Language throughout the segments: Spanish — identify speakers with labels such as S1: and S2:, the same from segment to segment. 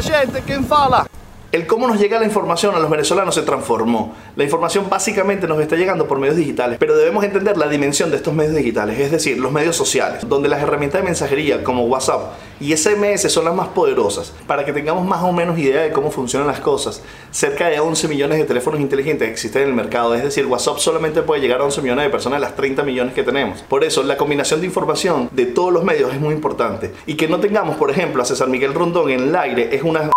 S1: gente che infala.
S2: El cómo nos llega la información a los venezolanos se transformó. La información básicamente nos está llegando por medios digitales, pero debemos entender la dimensión de estos medios digitales, es decir, los medios sociales, donde las herramientas de mensajería como WhatsApp y SMS son las más poderosas. Para que tengamos más o menos idea de cómo funcionan las cosas, cerca de 11 millones de teléfonos inteligentes existen en el mercado, es decir, WhatsApp solamente puede llegar a 11 millones de personas de las 30 millones que tenemos. Por eso, la combinación de información de todos los medios es muy importante. Y que no tengamos, por ejemplo, a César Miguel Rondón en el aire es una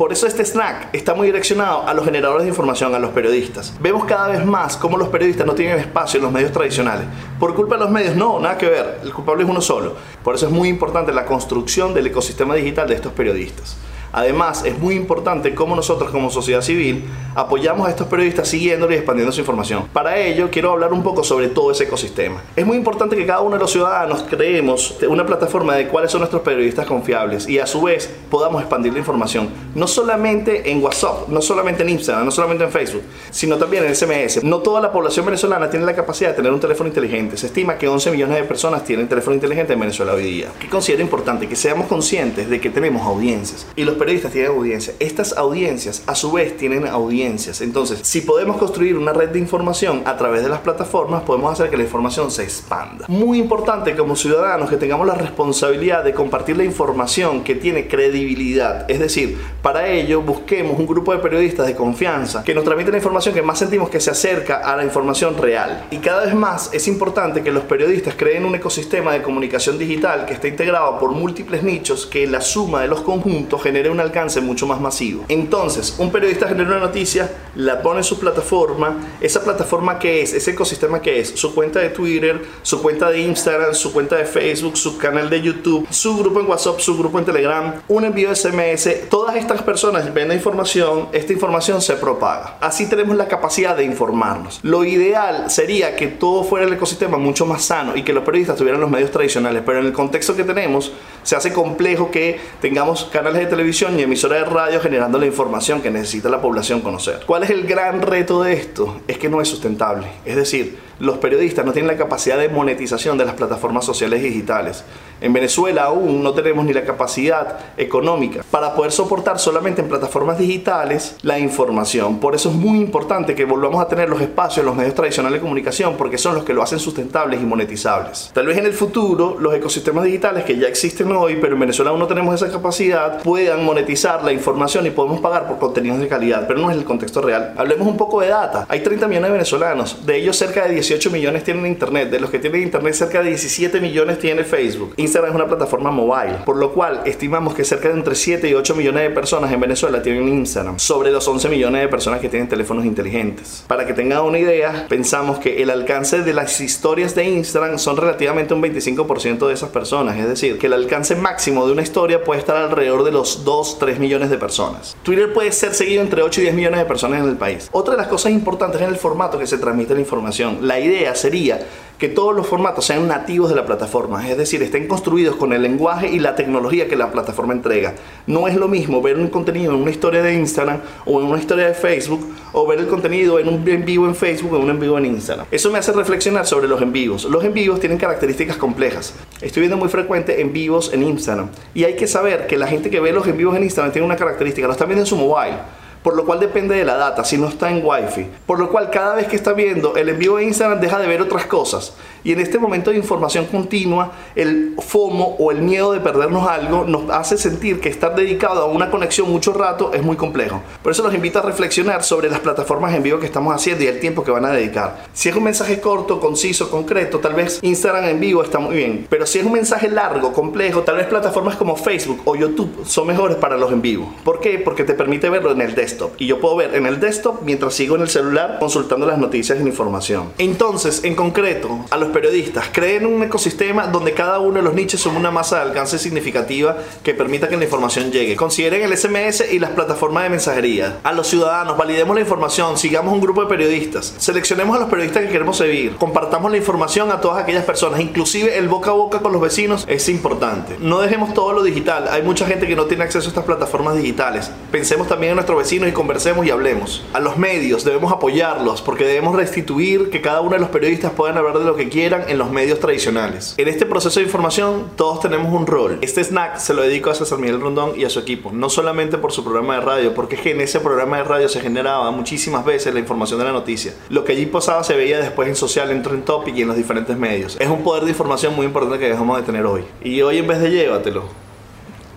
S2: por eso este snack está muy direccionado a los generadores de información, a los periodistas. Vemos cada vez más cómo los periodistas no tienen espacio en los medios tradicionales. Por culpa de los medios, no, nada que ver. El culpable es uno solo. Por eso es muy importante la construcción del ecosistema digital de estos periodistas. Además, es muy importante cómo nosotros como sociedad civil apoyamos a estos periodistas siguiéndolos y expandiendo su información. Para ello, quiero hablar un poco sobre todo ese ecosistema. Es muy importante que cada uno de los ciudadanos creemos una plataforma de cuáles son nuestros periodistas confiables y a su vez podamos expandir la información, no solamente en WhatsApp, no solamente en Instagram, no solamente en Facebook, sino también en SMS. No toda la población venezolana tiene la capacidad de tener un teléfono inteligente. Se estima que 11 millones de personas tienen teléfono inteligente en Venezuela hoy día. ¿Qué considero importante? Que seamos conscientes de que tenemos audiencias y los periodistas tienen audiencias. Estas audiencias a su vez tienen audiencias. Entonces, si podemos construir una red de información a través de las plataformas, podemos hacer que la información se expanda. Muy importante como ciudadanos que tengamos la responsabilidad de compartir la información que tiene credibilidad. Es decir, para ello busquemos un grupo de periodistas de confianza que nos transmiten la información que más sentimos que se acerca a la información real. Y cada vez más es importante que los periodistas creen un ecosistema de comunicación digital que esté integrado por múltiples nichos que la suma de los conjuntos genere un alcance mucho más masivo. Entonces, un periodista genera una noticia, la pone en su plataforma, esa plataforma que es, ese ecosistema que es, su cuenta de Twitter, su cuenta de Instagram, su cuenta de Facebook, su canal de YouTube, su grupo en WhatsApp, su grupo en Telegram, un envío de SMS, todas estas personas ven la información, esta información se propaga. Así tenemos la capacidad de informarnos. Lo ideal sería que todo fuera el ecosistema mucho más sano y que los periodistas tuvieran los medios tradicionales, pero en el contexto que tenemos se hace complejo que tengamos canales de televisión y emisoras de radio generando la información que necesita la población conocer. ¿Cuál es el gran reto de esto? Es que no es sustentable. Es decir, los periodistas no tienen la capacidad de monetización de las plataformas sociales digitales. En Venezuela aún no tenemos ni la capacidad económica para poder soportar solamente en plataformas digitales la información. Por eso es muy importante que volvamos a tener los espacios los medios tradicionales de comunicación porque son los que lo hacen sustentables y monetizables. Tal vez en el futuro los ecosistemas digitales que ya existen hoy, pero en Venezuela aún no tenemos esa capacidad, puedan monetizar la información y podemos pagar por contenidos de calidad, pero no es el contexto real. Hablemos un poco de data. Hay 30 millones de venezolanos, de ellos cerca de 18 millones tienen internet, de los que tienen internet cerca de 17 millones tiene Facebook. Instagram es una plataforma mobile, por lo cual estimamos que cerca de entre 7 y 8 millones de personas en Venezuela tienen Instagram, sobre los 11 millones de personas que tienen teléfonos inteligentes. Para que tengan una idea, pensamos que el alcance de las historias de Instagram son relativamente un 25% de esas personas, es decir, que el alcance máximo de una historia puede estar alrededor de los 2, 3 millones de personas. Twitter puede ser seguido entre 8 y 10 millones de personas en el país. Otra de las cosas importantes es el formato que se transmite la información. Idea sería que todos los formatos sean nativos de la plataforma, es decir, estén construidos con el lenguaje y la tecnología que la plataforma entrega. No es lo mismo ver un contenido en una historia de Instagram o en una historia de Facebook o ver el contenido en un en vivo en Facebook o en un en vivo en Instagram. Eso me hace reflexionar sobre los en vivos. Los en vivos tienen características complejas. Estoy viendo muy frecuente en vivos en Instagram y hay que saber que la gente que ve los en vivos en Instagram tiene una característica, lo están viendo en su mobile por lo cual depende de la data, si no está en Wi-Fi. Por lo cual cada vez que está viendo el envío de Instagram deja de ver otras cosas. Y en este momento de información continua, el FOMO o el miedo de perdernos algo nos hace sentir que estar dedicado a una conexión mucho rato es muy complejo. Por eso los invito a reflexionar sobre las plataformas en vivo que estamos haciendo y el tiempo que van a dedicar. Si es un mensaje corto, conciso, concreto, tal vez Instagram en vivo está muy bien. Pero si es un mensaje largo, complejo, tal vez plataformas como Facebook o YouTube son mejores para los en vivo. ¿Por qué? Porque te permite verlo en el desktop. Y yo puedo ver en el desktop mientras sigo en el celular consultando las noticias y la información. Entonces, en concreto, a los periodistas, creen un ecosistema donde cada uno de los nichos son una masa de alcance significativa que permita que la información llegue. Consideren el SMS y las plataformas de mensajería. A los ciudadanos, validemos la información, sigamos un grupo de periodistas, seleccionemos a los periodistas que queremos seguir, compartamos la información a todas aquellas personas, inclusive el boca a boca con los vecinos es importante. No dejemos todo lo digital, hay mucha gente que no tiene acceso a estas plataformas digitales. Pensemos también en nuestros vecinos y conversemos y hablemos. A los medios debemos apoyarlos porque debemos restituir que cada uno de los periodistas puedan hablar de lo que influyeran en los medios tradicionales. En este proceso de información todos tenemos un rol. Este snack se lo dedico a César Miguel Rondón y a su equipo, no solamente por su programa de radio, porque es que en ese programa de radio se generaba muchísimas veces la información de la noticia. Lo que allí pasaba se veía después en social, en Trend Topic y en los diferentes medios. Es un poder de información muy importante que dejamos de tener hoy. Y hoy en vez de llévatelo,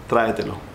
S2: tráetelo.